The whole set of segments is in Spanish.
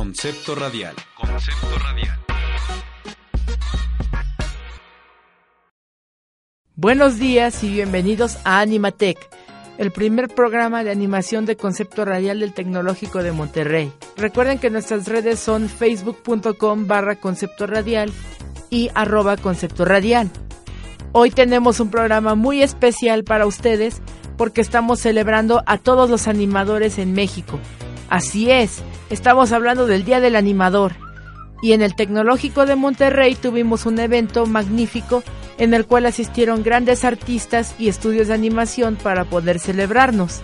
Concepto radial. Concepto radial. Buenos días y bienvenidos a Animatec, el primer programa de animación de concepto radial del Tecnológico de Monterrey. Recuerden que nuestras redes son facebook.com barra concepto radial y arroba concepto radial. Hoy tenemos un programa muy especial para ustedes porque estamos celebrando a todos los animadores en México. Así es, estamos hablando del Día del Animador. Y en el Tecnológico de Monterrey tuvimos un evento magnífico en el cual asistieron grandes artistas y estudios de animación para poder celebrarnos.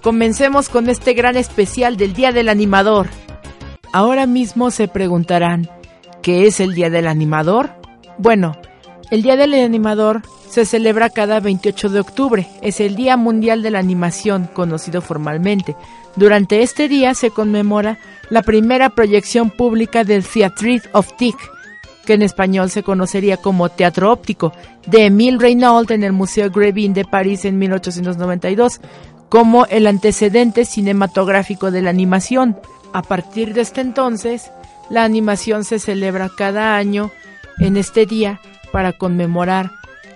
Comencemos con este gran especial del Día del Animador. Ahora mismo se preguntarán, ¿qué es el Día del Animador? Bueno, el Día del Animador se celebra cada 28 de octubre. Es el Día Mundial de la Animación, conocido formalmente. Durante este día se conmemora la primera proyección pública del Theatre of que en español se conocería como Teatro Óptico, de Emile Reynaud en el Museo Grévin de París en 1892, como el antecedente cinematográfico de la animación. A partir de este entonces, la animación se celebra cada año en este día para conmemorar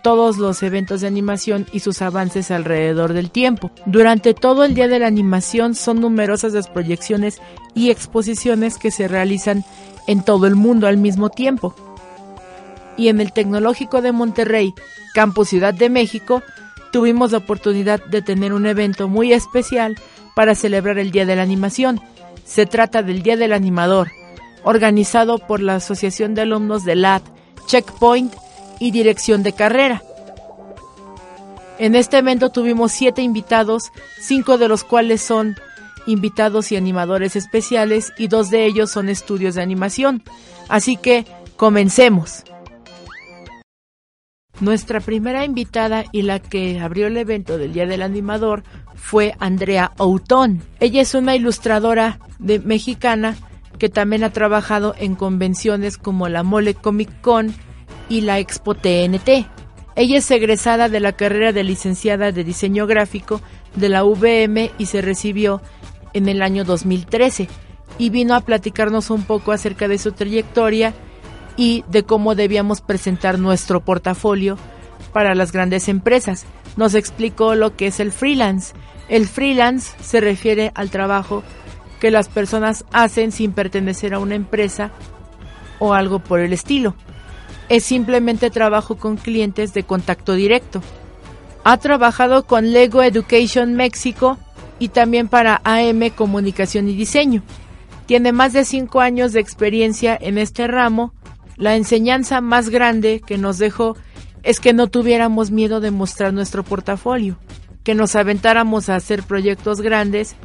todos los eventos de animación y sus avances alrededor del tiempo. Durante todo el día de la animación son numerosas las proyecciones y exposiciones que se realizan en todo el mundo al mismo tiempo. Y en el Tecnológico de Monterrey, Campus Ciudad de México, tuvimos la oportunidad de tener un evento muy especial para celebrar el Día de la Animación. Se trata del Día del Animador, organizado por la Asociación de Alumnos de LAT, Checkpoint y Dirección de Carrera. En este evento tuvimos siete invitados, cinco de los cuales son invitados y animadores especiales y dos de ellos son estudios de animación. Así que comencemos. Nuestra primera invitada y la que abrió el evento del Día del Animador fue Andrea Outón. Ella es una ilustradora de, mexicana que también ha trabajado en convenciones como la Mole Comic Con y la Expo TNT. Ella es egresada de la carrera de licenciada de diseño gráfico de la VM y se recibió en el año 2013 y vino a platicarnos un poco acerca de su trayectoria y de cómo debíamos presentar nuestro portafolio para las grandes empresas. Nos explicó lo que es el freelance. El freelance se refiere al trabajo que las personas hacen sin pertenecer a una empresa o algo por el estilo. Es simplemente trabajo con clientes de contacto directo. Ha trabajado con Lego Education México y también para AM Comunicación y Diseño. Tiene más de cinco años de experiencia en este ramo. La enseñanza más grande que nos dejó es que no tuviéramos miedo de mostrar nuestro portafolio, que nos aventáramos a hacer proyectos grandes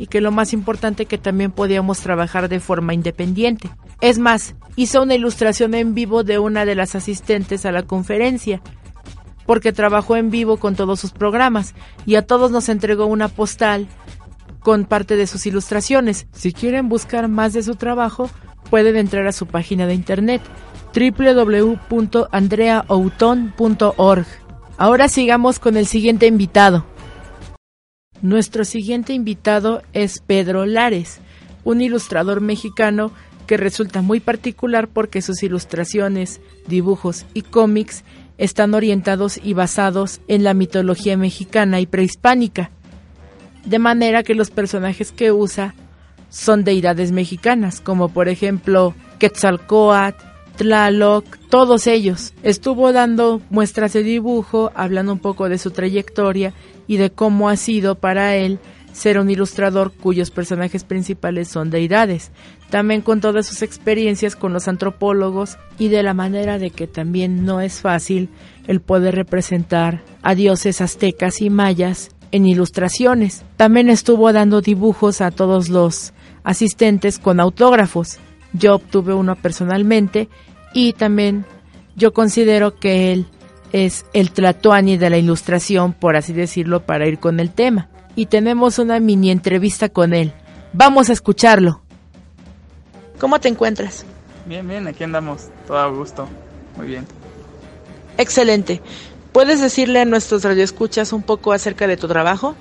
y que lo más importante que también podíamos trabajar de forma independiente. Es más, hizo una ilustración en vivo de una de las asistentes a la conferencia, porque trabajó en vivo con todos sus programas y a todos nos entregó una postal con parte de sus ilustraciones. Si quieren buscar más de su trabajo, pueden entrar a su página de internet www.andreaouton.org. Ahora sigamos con el siguiente invitado. Nuestro siguiente invitado es Pedro Lares, un ilustrador mexicano que resulta muy particular porque sus ilustraciones, dibujos y cómics están orientados y basados en la mitología mexicana y prehispánica, de manera que los personajes que usa son deidades mexicanas, como por ejemplo Quetzalcoatl, Tlaloc, todos ellos. Estuvo dando muestras de dibujo, hablando un poco de su trayectoria y de cómo ha sido para él ser un ilustrador cuyos personajes principales son deidades. También con todas sus experiencias con los antropólogos y de la manera de que también no es fácil el poder representar a dioses aztecas y mayas en ilustraciones. También estuvo dando dibujos a todos los asistentes con autógrafos. Yo obtuve uno personalmente y también yo considero que él es el Tlatuani de la ilustración, por así decirlo, para ir con el tema. Y tenemos una mini entrevista con él. Vamos a escucharlo. ¿Cómo te encuentras? Bien, bien, aquí andamos, todo a gusto. Muy bien. Excelente. ¿Puedes decirle a nuestros radioescuchas un poco acerca de tu trabajo?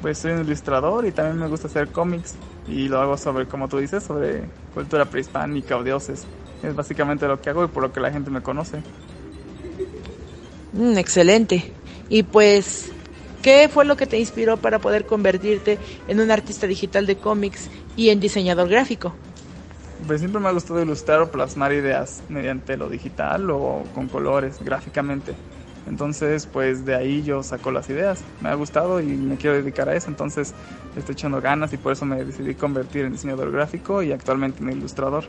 Pues soy un ilustrador y también me gusta hacer cómics y lo hago sobre, como tú dices, sobre cultura prehispánica o dioses. Es básicamente lo que hago y por lo que la gente me conoce. Mm, excelente. Y pues, ¿qué fue lo que te inspiró para poder convertirte en un artista digital de cómics y en diseñador gráfico? Pues siempre me ha gustado ilustrar o plasmar ideas mediante lo digital o con colores, gráficamente. Entonces, pues de ahí yo saco las ideas. Me ha gustado y me quiero dedicar a eso. Entonces, estoy echando ganas y por eso me decidí convertir en diseñador gráfico y actualmente en ilustrador.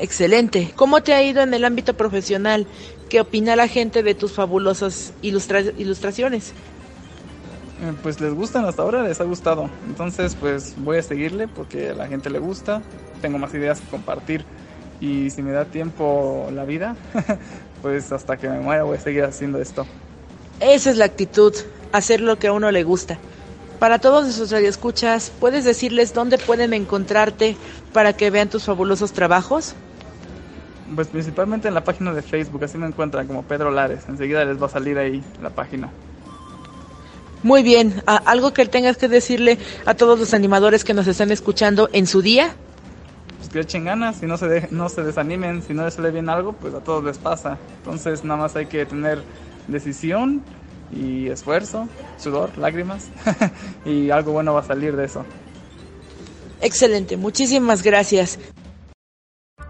Excelente. ¿Cómo te ha ido en el ámbito profesional? ¿Qué opina la gente de tus fabulosas ilustraciones? Eh, pues les gustan hasta ahora, les ha gustado. Entonces, pues voy a seguirle porque a la gente le gusta. Tengo más ideas que compartir y si me da tiempo la vida, pues hasta que me muera voy a seguir haciendo esto. Esa es la actitud, hacer lo que a uno le gusta. Para todos esos radioescuchas, ¿puedes decirles dónde pueden encontrarte para que vean tus fabulosos trabajos? Pues principalmente en la página de Facebook, así me encuentran como Pedro Lares. Enseguida les va a salir ahí la página. Muy bien, ¿algo que tengas que decirle a todos los animadores que nos están escuchando en su día? Pues que echen ganas y no se, no se desanimen. Si no les sale bien algo, pues a todos les pasa. Entonces nada más hay que tener decisión y esfuerzo, sudor, lágrimas y algo bueno va a salir de eso. Excelente, muchísimas gracias.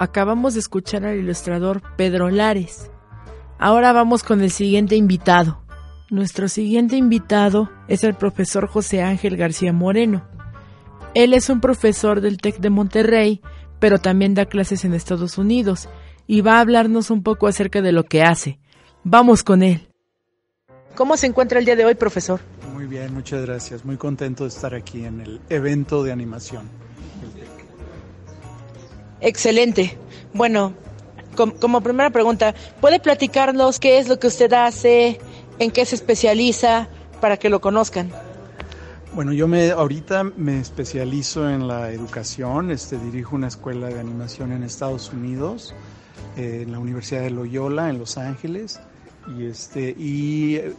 Acabamos de escuchar al ilustrador Pedro Lares. Ahora vamos con el siguiente invitado. Nuestro siguiente invitado es el profesor José Ángel García Moreno. Él es un profesor del TEC de Monterrey, pero también da clases en Estados Unidos y va a hablarnos un poco acerca de lo que hace. Vamos con él. ¿Cómo se encuentra el día de hoy, profesor? Muy bien, muchas gracias. Muy contento de estar aquí en el evento de animación. Excelente. Bueno, como primera pregunta, ¿puede platicarnos qué es lo que usted hace, en qué se especializa, para que lo conozcan? Bueno, yo me ahorita me especializo en la educación, este, dirijo una escuela de animación en Estados Unidos, eh, en la Universidad de Loyola, en Los Ángeles, y este y eh,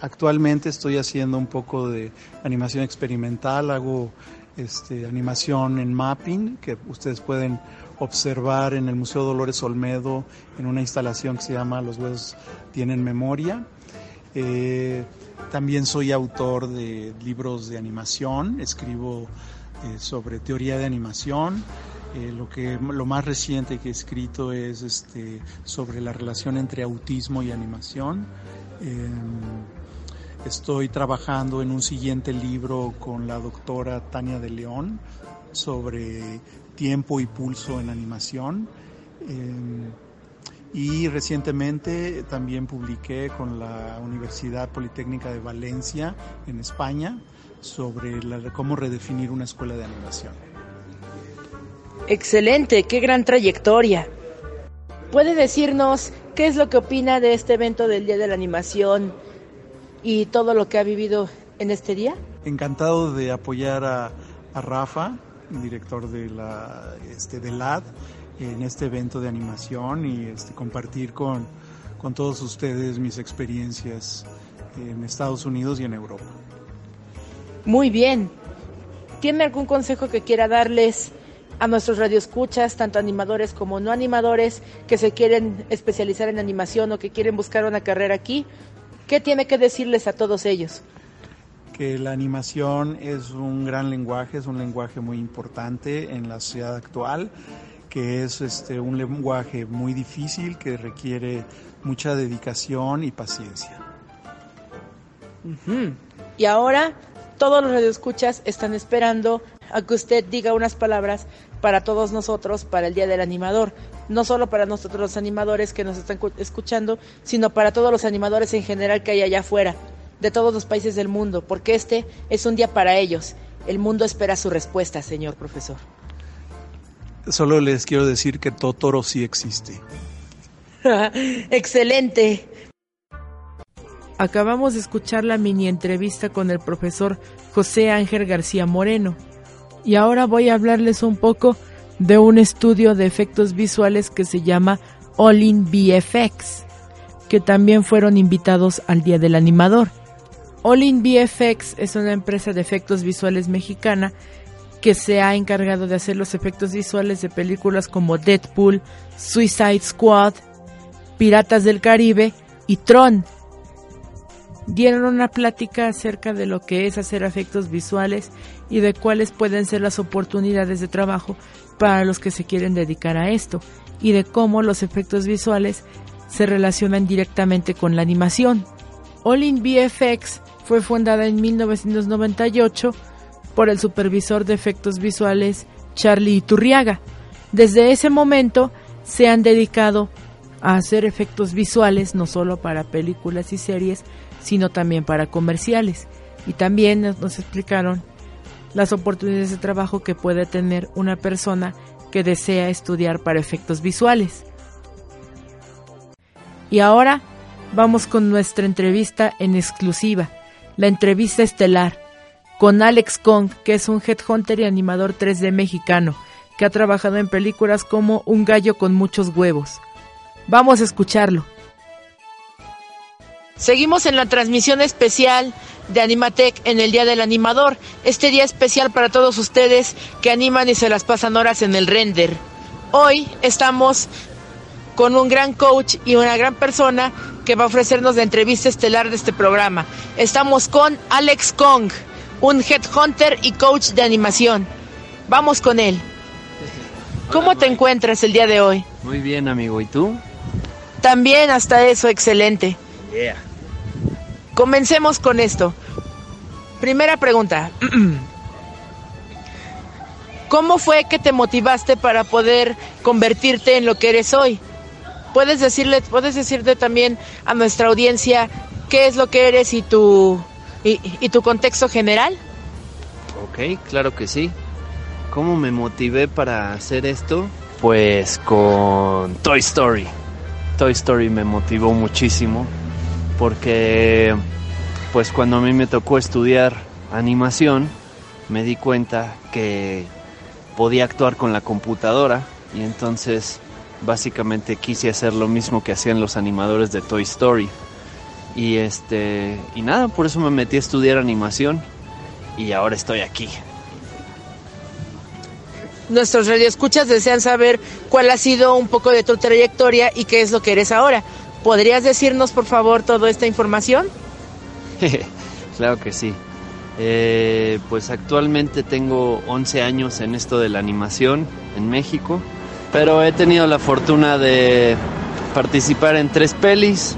actualmente estoy haciendo un poco de animación experimental, hago este, animación en mapping que ustedes pueden observar en el Museo Dolores Olmedo en una instalación que se llama Los huesos tienen memoria. Eh, también soy autor de libros de animación, escribo eh, sobre teoría de animación. Eh, lo que lo más reciente que he escrito es este sobre la relación entre autismo y animación. Em, estoy trabajando en un siguiente libro con la doctora Tania de León sobre tiempo y pulso en animación. Em, y recientemente también publiqué con la Universidad Politécnica de Valencia en España sobre cómo redefinir una escuela de animación. Excelente, qué gran trayectoria. ¿Puede decirnos qué es lo que opina de este evento del Día de la Animación y todo lo que ha vivido en este día? Encantado de apoyar a, a Rafa, director de la este, de en este evento de animación y este, compartir con, con todos ustedes mis experiencias en Estados Unidos y en Europa. Muy bien. ¿Tiene algún consejo que quiera darles a nuestros radioescuchas, tanto animadores como no animadores, que se quieren especializar en animación o que quieren buscar una carrera aquí? ¿Qué tiene que decirles a todos ellos? Que la animación es un gran lenguaje, es un lenguaje muy importante en la sociedad actual que es este, un lenguaje muy difícil que requiere mucha dedicación y paciencia. Y ahora todos los radioescuchas están esperando a que usted diga unas palabras para todos nosotros para el Día del Animador. No solo para nosotros los animadores que nos están escuchando, sino para todos los animadores en general que hay allá afuera, de todos los países del mundo, porque este es un día para ellos. El mundo espera su respuesta, señor profesor. Solo les quiero decir que Totoro sí existe. Excelente. Acabamos de escuchar la mini entrevista con el profesor José Ángel García Moreno. Y ahora voy a hablarles un poco de un estudio de efectos visuales que se llama All in VFX, que también fueron invitados al Día del Animador. All in VFX es una empresa de efectos visuales mexicana que se ha encargado de hacer los efectos visuales de películas como Deadpool, Suicide Squad, Piratas del Caribe y Tron. Dieron una plática acerca de lo que es hacer efectos visuales y de cuáles pueden ser las oportunidades de trabajo para los que se quieren dedicar a esto y de cómo los efectos visuales se relacionan directamente con la animación. All in VFX fue fundada en 1998 por el supervisor de efectos visuales Charlie Iturriaga. Desde ese momento se han dedicado a hacer efectos visuales no solo para películas y series, sino también para comerciales. Y también nos explicaron las oportunidades de trabajo que puede tener una persona que desea estudiar para efectos visuales. Y ahora vamos con nuestra entrevista en exclusiva, la entrevista estelar, con Alex Kong, que es un headhunter y animador 3D mexicano, que ha trabajado en películas como Un gallo con muchos huevos. Vamos a escucharlo. Seguimos en la transmisión especial de Animatec en el Día del Animador. Este día especial para todos ustedes que animan y se las pasan horas en el render. Hoy estamos con un gran coach y una gran persona que va a ofrecernos la entrevista estelar de este programa. Estamos con Alex Kong, un headhunter y coach de animación. Vamos con él. ¿Cómo te encuentras el día de hoy? Muy bien, amigo. ¿Y tú? También hasta eso, excelente. Yeah. Comencemos con esto. Primera pregunta. ¿Cómo fue que te motivaste para poder convertirte en lo que eres hoy? ¿Puedes decirle, puedes decirte también a nuestra audiencia qué es lo que eres y tu y, y tu contexto general? Ok, claro que sí. ¿Cómo me motivé para hacer esto? Pues con Toy Story. Toy Story me motivó muchísimo porque pues cuando a mí me tocó estudiar animación me di cuenta que podía actuar con la computadora y entonces básicamente quise hacer lo mismo que hacían los animadores de Toy Story. Y este y nada, por eso me metí a estudiar animación y ahora estoy aquí. Nuestros radioescuchas desean saber cuál ha sido un poco de tu trayectoria y qué es lo que eres ahora. ¿Podrías decirnos, por favor, toda esta información? claro que sí. Eh, pues actualmente tengo 11 años en esto de la animación en México, pero he tenido la fortuna de participar en tres pelis.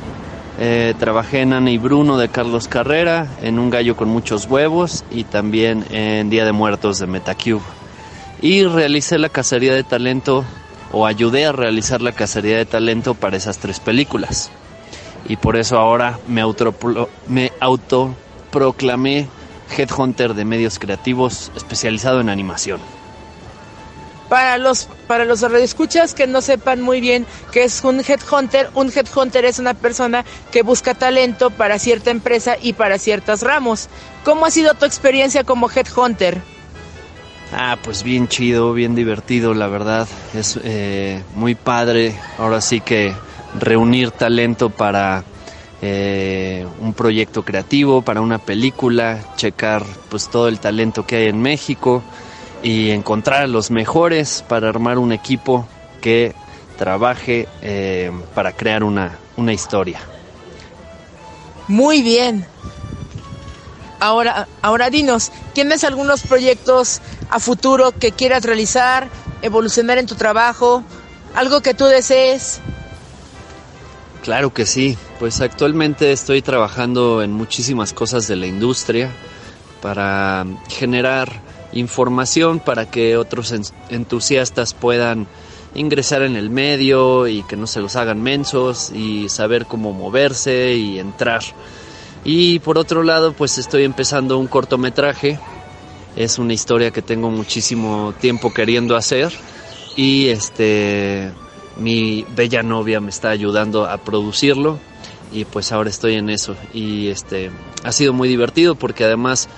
Eh, trabajé en Ana y Bruno de Carlos Carrera, en Un gallo con muchos huevos y también en Día de Muertos de Metacube. Y realicé la cacería de talento o ayudé a realizar la cacería de talento para esas tres películas. Y por eso ahora me, me autoproclamé headhunter de medios creativos especializado en animación. Para los para los radioescuchas que no sepan muy bien qué es un headhunter, un headhunter es una persona que busca talento para cierta empresa y para ciertos ramos. ¿Cómo ha sido tu experiencia como headhunter? Ah, pues bien chido, bien divertido, la verdad. Es eh, muy padre. Ahora sí que reunir talento para eh, un proyecto creativo, para una película, checar pues todo el talento que hay en México y encontrar a los mejores para armar un equipo que trabaje eh, para crear una, una historia. Muy bien. Ahora, ahora dinos, ¿tienes algunos proyectos a futuro que quieras realizar, evolucionar en tu trabajo, algo que tú desees? Claro que sí, pues actualmente estoy trabajando en muchísimas cosas de la industria para generar información para que otros entusiastas puedan ingresar en el medio y que no se los hagan mensos y saber cómo moverse y entrar. Y por otro lado, pues estoy empezando un cortometraje Es una historia que tengo muchísimo tiempo queriendo hacer y este mi bella novia me está ayudando a producirlo y pues ahora estoy en eso y este ha sido muy divertido porque además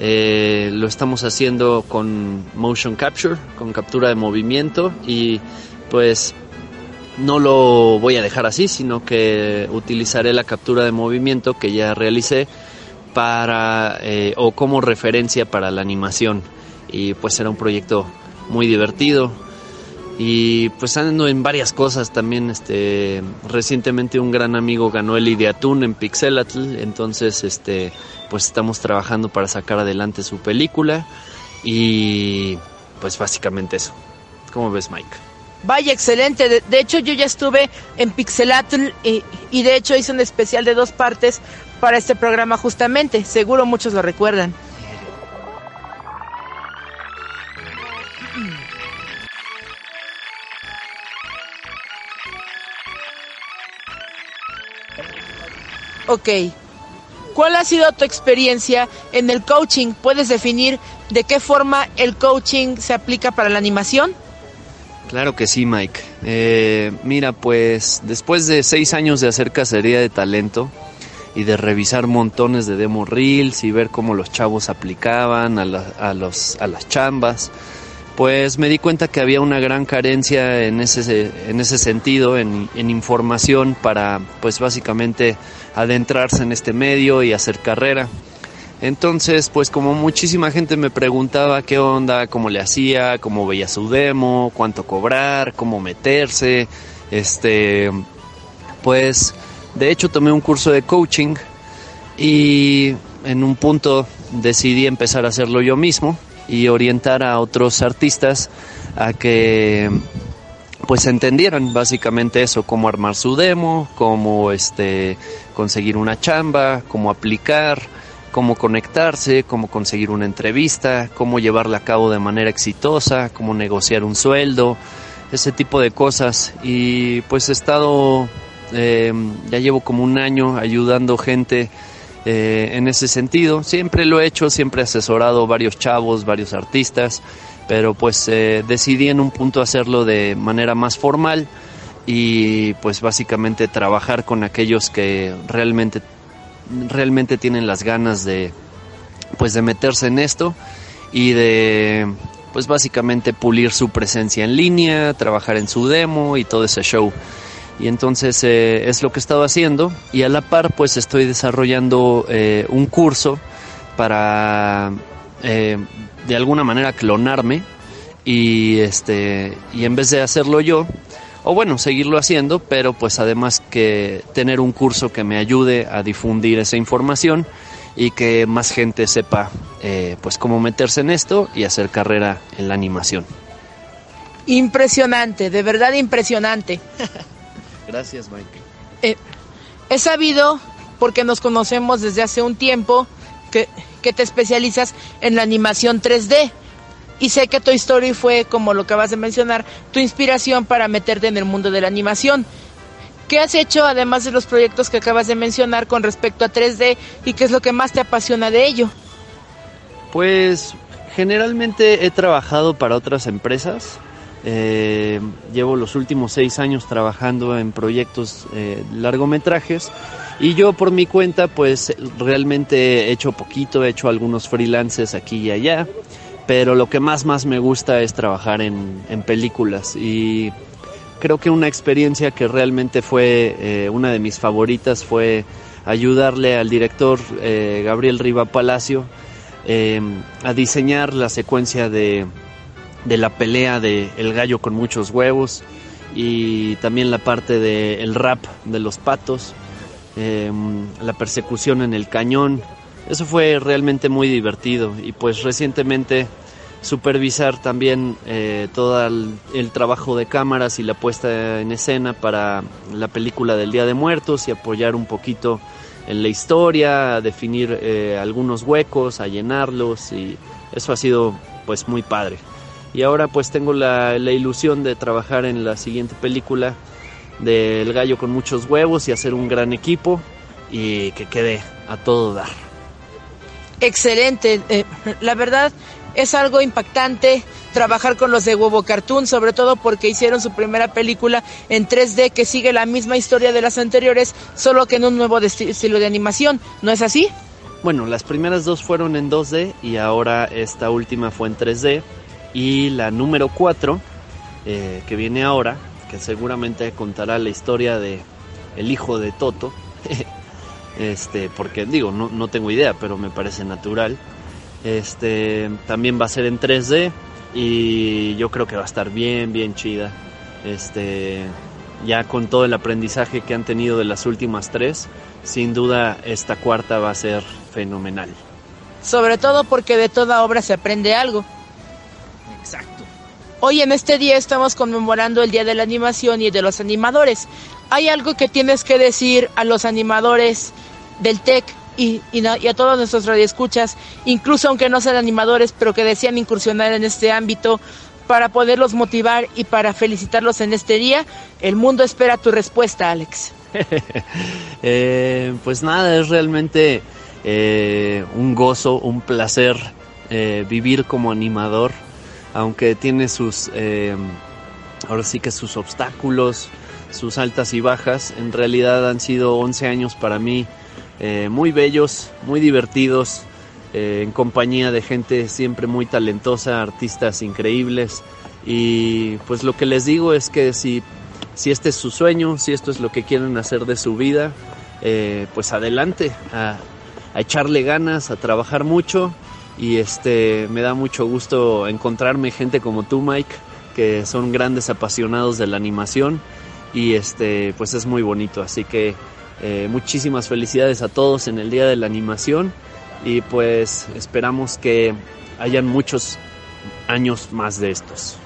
eh, lo estamos haciendo con motion capture, con captura de movimiento y pues no lo voy a dejar así, sino que utilizaré la captura de movimiento que ya realicé para eh, o como referencia para la animación. Y pues será un proyecto muy divertido y pues ando en varias cosas también este recientemente un gran amigo ganó el Ideatún en Pixelatl entonces este pues estamos trabajando para sacar adelante su película y pues básicamente eso ¿cómo ves Mike? Vaya, excelente. De, hecho, yo ya estuve en Pixelatl y, y, de hecho hice un especial de dos partes para este programa justamente. Seguro muchos lo recuerdan. Ok. ¿Cuál ha sido tu experiencia en el coaching? ¿Puedes definir de qué forma el coaching se aplica para la animación? Claro que sí, Mike. Eh, mira, pues después de seis años de hacer cacería de talento y de revisar montones de demo reels y ver cómo los chavos aplicaban a, los, a las chambas, pues me di cuenta que había una gran carencia en ese, en ese sentido, en, información para, pues básicamente, adentrarse en este medio y hacer carrera. Entonces, pues como muchísima gente me preguntaba qué onda, cómo le hacía, cómo veía su demo, cuánto cobrar, cómo meterse, este, pues de hecho tomé un curso de coaching y en un punto decidí empezar a hacerlo yo mismo y orientar a otros artistas a que pues entendieran básicamente eso, cómo armar su demo, cómo este conseguir una chamba, cómo aplicar, cómo conectarse, cómo conseguir una entrevista, cómo llevarla a cabo de manera exitosa, cómo negociar un sueldo, ese tipo de cosas. Y pues he estado, eh, ya llevo como un año ayudando gente eh, en ese sentido. Siempre lo he hecho, siempre he asesorado varios chavos, varios artistas pero pues eh, decidí en un punto hacerlo de manera más formal y pues básicamente trabajar con aquellos que realmente realmente tienen las ganas de pues de meterse en esto y de pues básicamente pulir su presencia en línea, trabajar en su demo y todo ese show. Y entonces eh, es lo que he estado haciendo. Y a la par pues estoy desarrollando eh, un curso para de alguna manera clonarme y este y en vez de hacerlo yo o bueno seguirlo haciendo pero pues además que tener un curso que me ayude a difundir esa información y que más gente sepa eh, pues cómo meterse en esto y hacer carrera en la animación. Impresionante de verdad impresionante gracias Mike eh, he sabido porque nos conocemos desde hace un tiempo que que te especializas en la animación 3D. Y sé que Toy Story fue, como lo acabas de mencionar, tu inspiración para meterte en el mundo de la animación. ¿Qué has hecho además de los proyectos que acabas de mencionar con respecto a 3D y qué es lo que más te apasiona de ello? Pues generalmente he trabajado para otras empresas. Eh, llevo los últimos seis años trabajando en proyectos eh, largometrajes y yo por mi cuenta pues realmente he hecho poquito, he hecho algunos freelances aquí y allá, pero lo que más más me gusta es trabajar en, películas y creo que una experiencia que realmente fue eh, una de mis favoritas fue ayudarle al director Gabriel Riva Palacio a diseñar la secuencia de, de la pelea de El gallo con muchos huevos y también la parte del rap de los patos Em, la persecución en el cañón. Eso fue realmente muy divertido y pues recientemente supervisar también eh, todo el, trabajo de cámaras y la puesta en escena para la película del Día de Muertos y apoyar un poquito en la historia, definir eh, algunos huecos, a llenarlos y eso ha sido pues muy padre. Y ahora pues tengo la, la ilusión de trabajar en la siguiente película del gallo con muchos huevos y hacer un gran equipo y que quede a todo dar. Excelente, eh, la verdad es algo impactante trabajar con los de Huevo Cartoon, sobre todo porque hicieron su primera película en 3D que sigue la misma historia de las anteriores, solo que en un nuevo estilo de animación. ¿No es así? Bueno, las primeras dos fueron en 2D y ahora esta última fue en 3D. Y la número 4, eh, que viene ahora, que seguramente contará la historia de el hijo de Toto. este, porque digo, no, no tengo idea, pero me parece natural. Este, también va a ser en 3D y yo creo que va a estar bien, bien chida. Este, ya con todo el aprendizaje que han tenido de las últimas tres, sin duda esta cuarta va a ser fenomenal. Sobre todo porque de toda obra se aprende algo. Exacto. Hoy en este día estamos conmemorando el Día de la Animación y de los animadores. ¿Hay algo que tienes que decir a los animadores del TEC y, y, a todos nuestros radioescuchas, incluso aunque no sean animadores, pero que desean incursionar en este ámbito para poderlos motivar y para felicitarlos en este día? El mundo espera tu respuesta, Alex. eh, pues nada, es realmente eh, un gozo, un placer eh, vivir como animador, aunque tiene sus, eh, ahora sí que sus obstáculos, sus altas y bajas. En realidad han sido 11 años para mí eh, muy bellos, muy divertidos, eh, en compañía de gente siempre muy talentosa, artistas increíbles. Y pues lo que les digo es que si, si este es su sueño, si esto es lo que quieren hacer de su vida, pues adelante, a echarle ganas, a trabajar mucho. Y este me da mucho gusto encontrarme gente como tú, Mike, que son grandes apasionados de la animación. Y este, pues es muy bonito. Así que eh, muchísimas felicidades a todos en el Día de la Animación y pues esperamos que hayan muchos años más de estos.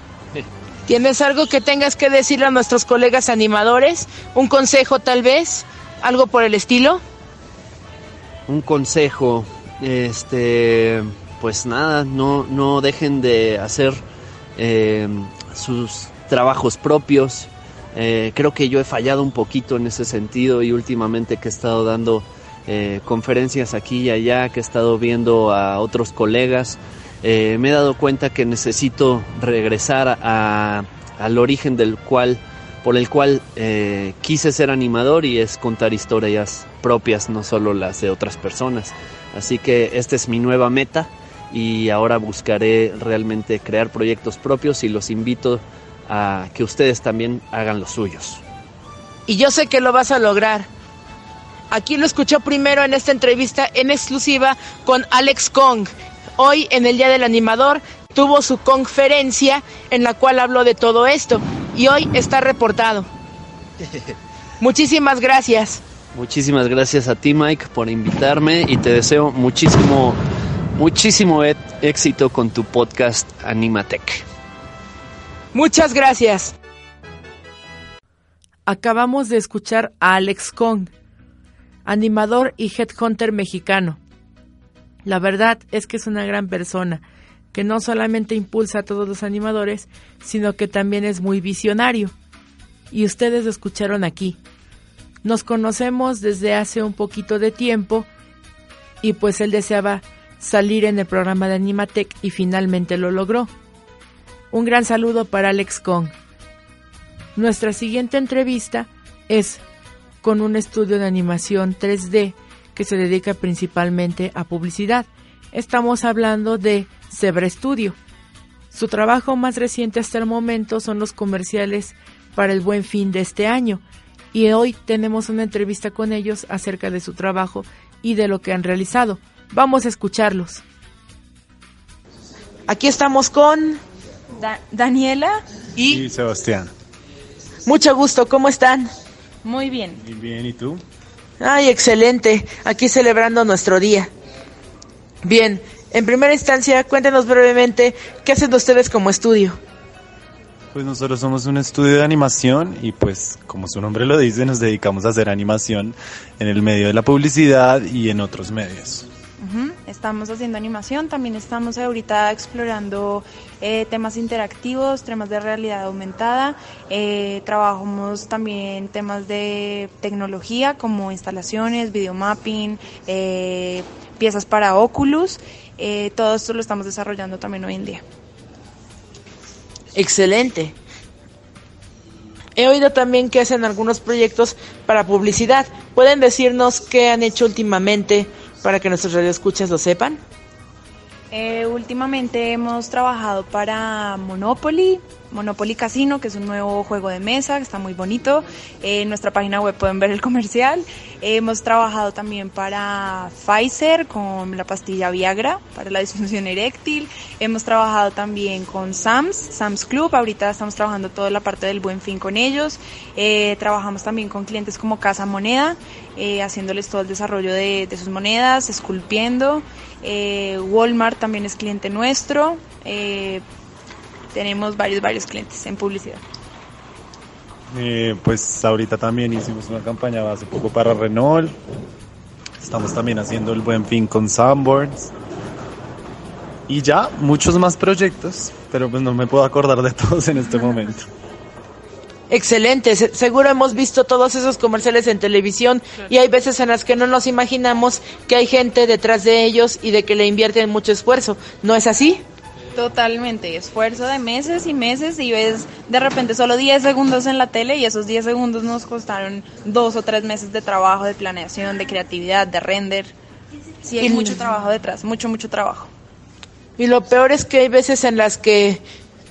¿Tienes algo que tengas que decirle a nuestros colegas animadores? ¿Un consejo tal vez? ¿Algo por el estilo? Un consejo, este, pues nada, no, no dejen de hacer eh, sus trabajos propios, eh, creo que yo he fallado un poquito en ese sentido y últimamente que he estado dando eh, conferencias aquí y allá, que he estado viendo a otros colegas, me he dado cuenta que necesito regresar a, al origen del cual, por el cual quise ser animador y es contar historias propias, no solo las de otras personas. Así que esta es mi nueva meta y ahora buscaré realmente crear proyectos propios y los invito a que ustedes también hagan los suyos. Y yo sé que lo vas a lograr. Aquí lo escuchó primero en esta entrevista en exclusiva con Alex Kong. Hoy, en el Día del Animador, tuvo su conferencia en la cual habló de todo esto. Y hoy está reportado. Muchísimas gracias. Muchísimas gracias a ti, Mike, por invitarme y te deseo muchísimo, muchísimo éxito con tu podcast Animatech. Muchas gracias. Acabamos de escuchar a Alex Kong, animador y headhunter mexicano. La verdad es que es una gran persona, que no solamente impulsa a todos los animadores, sino que también es muy visionario. Y ustedes lo escucharon aquí. Nos conocemos desde hace un poquito de tiempo y pues él deseaba salir en el programa de Animatech y finalmente lo logró. Un gran saludo para Alex Kong. Nuestra siguiente entrevista es con un estudio de animación 3D que se dedica principalmente a publicidad. Estamos hablando de Zebra Studio. Su trabajo más reciente hasta el momento son los comerciales para el buen fin de este año y hoy tenemos una entrevista con ellos acerca de su trabajo y de lo que han realizado. Vamos a escucharlos. Aquí estamos con Da Daniela y, y Sebastián. Mucho gusto, ¿cómo están? Muy bien. Muy bien, ¿y tú? Ay, excelente. Aquí celebrando nuestro día. Bien, en primera instancia, cuéntenos brevemente qué hacen ustedes como estudio. Pues nosotros somos un estudio de animación y pues como su nombre lo dice, nos dedicamos a hacer animación en el medio de la publicidad y en otros medios. Estamos haciendo animación, también estamos ahorita explorando eh, temas interactivos, temas de realidad aumentada, eh, trabajamos también temas de tecnología como instalaciones, videomapping, eh, piezas para Oculus Eh, todo esto lo estamos desarrollando también hoy en día. Excelente. He oído también que hacen algunos proyectos para publicidad. ¿Pueden decirnos qué han hecho últimamente para que nuestros radioescuchas lo sepan? Eh, últimamente hemos trabajado para Monopoly, Monopoly Casino, que es un nuevo juego de mesa, que está muy bonito. Eh, en nuestra página web pueden ver el comercial. hemos trabajado también para Pfizer con la pastilla Viagra para la disfunción eréctil. Hemos trabajado también con Sams, Sams Club. Ahorita estamos trabajando toda la parte del buen fin con ellos. Eh, trabajamos también con clientes como Casa Moneda, haciéndoles todo el desarrollo de, sus monedas, esculpiendo. Eh, Walmart también es cliente nuestro. Eh, tenemos varios, varios clientes en publicidad. Eh, pues ahorita también hicimos una campaña hace poco para Renault. Estamos también haciendo el buen fin con Sanborns. Y ya, muchos más proyectos, pero pues no me puedo acordar de todos en este momento. Excelente, seguro hemos visto todos esos comerciales en televisión y hay veces en las que no nos imaginamos que hay gente detrás de ellos y de que le invierten mucho esfuerzo. ¿No es así? Totalmente, esfuerzo de meses y meses y ves de repente solo 10 segundos en la tele y esos 10 segundos nos costaron dos o tres meses de trabajo, de planeación, de creatividad, de render. Sí, hay mucho trabajo detrás, mucho, mucho trabajo. Y lo peor es que hay veces en las que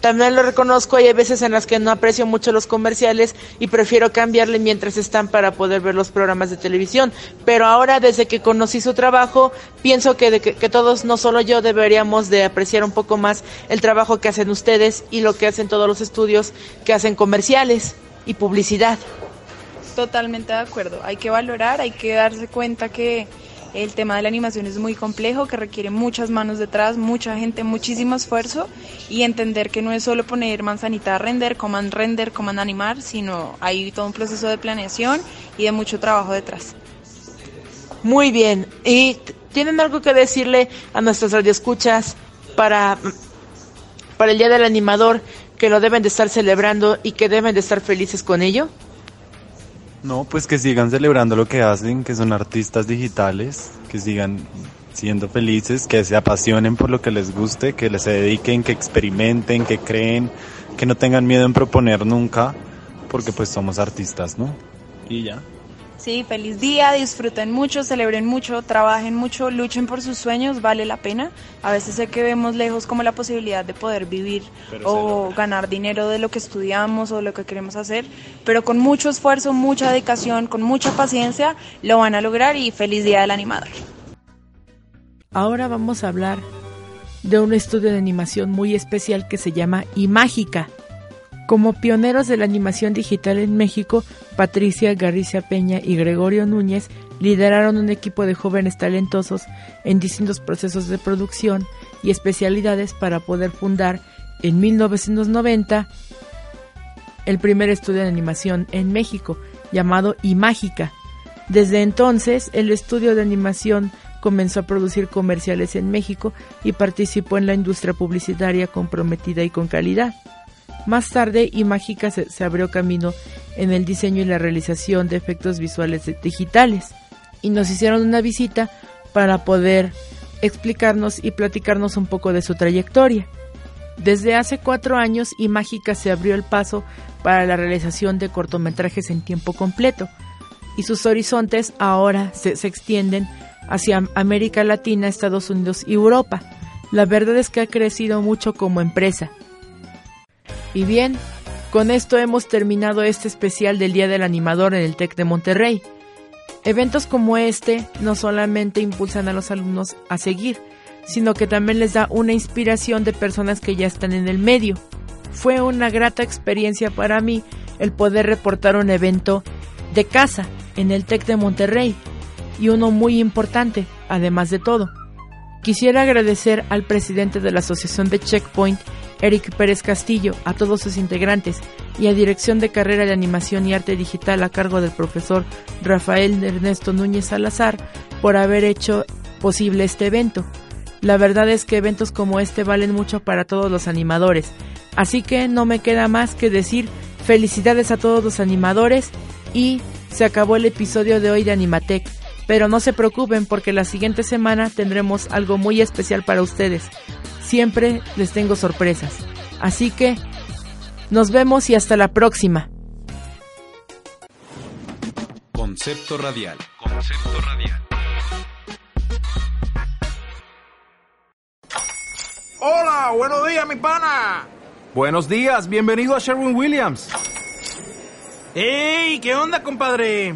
también lo reconozco, hay veces en las que no aprecio mucho los comerciales y prefiero cambiarle mientras están para poder ver los programas de televisión. Pero ahora, desde que conocí su trabajo, pienso que, que, todos, no solo yo, deberíamos de apreciar un poco más el trabajo que hacen ustedes y lo que hacen todos los estudios que hacen comerciales y publicidad. Totalmente de acuerdo. Hay que valorar, hay que darse cuenta que el tema de la animación es muy complejo, que requiere muchas manos detrás, mucha gente, muchísimo esfuerzo y entender que no es solo poner manzanita a render, coman render, coman animar, sino hay todo un proceso de planeación y de mucho trabajo detrás. Muy bien. ¿Y tienen algo que decirle a nuestros radioescuchas para, para el Día del Animador que lo deben de estar celebrando y que deben de estar felices con ello? No, pues que sigan celebrando lo que hacen, que son artistas digitales, que sigan siendo felices, que se apasionen por lo que les guste, que les se dediquen, que experimenten, que creen, que no tengan miedo en proponer nunca, porque pues somos artistas, ¿no? Y ya. Sí, feliz día, disfruten mucho, celebren mucho, trabajen mucho, luchen por sus sueños, vale la pena. A veces sé que vemos lejos como la posibilidad de poder vivir o ganar dinero de lo que estudiamos o de lo que queremos hacer, pero con mucho esfuerzo, mucha dedicación, con mucha paciencia, lo van a lograr y feliz día del animador. Ahora vamos a hablar de un estudio de animación muy especial que se llama Imágica como pioneros de la animación digital en México, Patricia Garricia Peña y Gregorio Núñez lideraron un equipo de jóvenes talentosos en distintos procesos de producción y especialidades para poder fundar en 1990 el primer estudio de animación en México, llamado Imágica. Desde entonces, el estudio de animación comenzó a producir comerciales en México y participó en la industria publicitaria comprometida y con calidad. Más tarde, Imágica se, se, abrió camino en el diseño y la realización de efectos visuales digitales y nos hicieron una visita para poder explicarnos y platicarnos un poco de su trayectoria. Desde hace cuatro años, Imágica se abrió el paso para la realización de cortometrajes en tiempo completo y sus horizontes ahora se, se extienden hacia América Latina, Estados Unidos y Europa. La verdad es que ha crecido mucho como empresa y bien, con esto hemos terminado este especial del Día del Animador en el TEC de Monterrey. Eventos como este no solamente impulsan a los alumnos a seguir, sino que también les da una inspiración de personas que ya están en el medio. Fue una grata experiencia para mí el poder reportar un evento de casa en el TEC de Monterrey y uno muy importante, además de todo. Quisiera agradecer al presidente de la Asociación de Checkpoint Eric Pérez Castillo, a todos sus integrantes y a Dirección de Carrera de Animación y Arte Digital a cargo del profesor Rafael Ernesto Núñez Salazar por haber hecho posible este evento. La verdad es que eventos como este valen mucho para todos los animadores, así que no me queda más que decir felicidades a todos los animadores y se acabó el episodio de hoy de Animatec. Pero no se preocupen porque la siguiente semana tendremos algo muy especial para ustedes. Siempre les tengo sorpresas. Así que nos vemos y hasta la próxima. Concepto radial. Concepto radial. Hola, buenos días, mi pana. Buenos días, bienvenido a Sherwin Williams. ¡Ey! ¿Qué onda, compadre?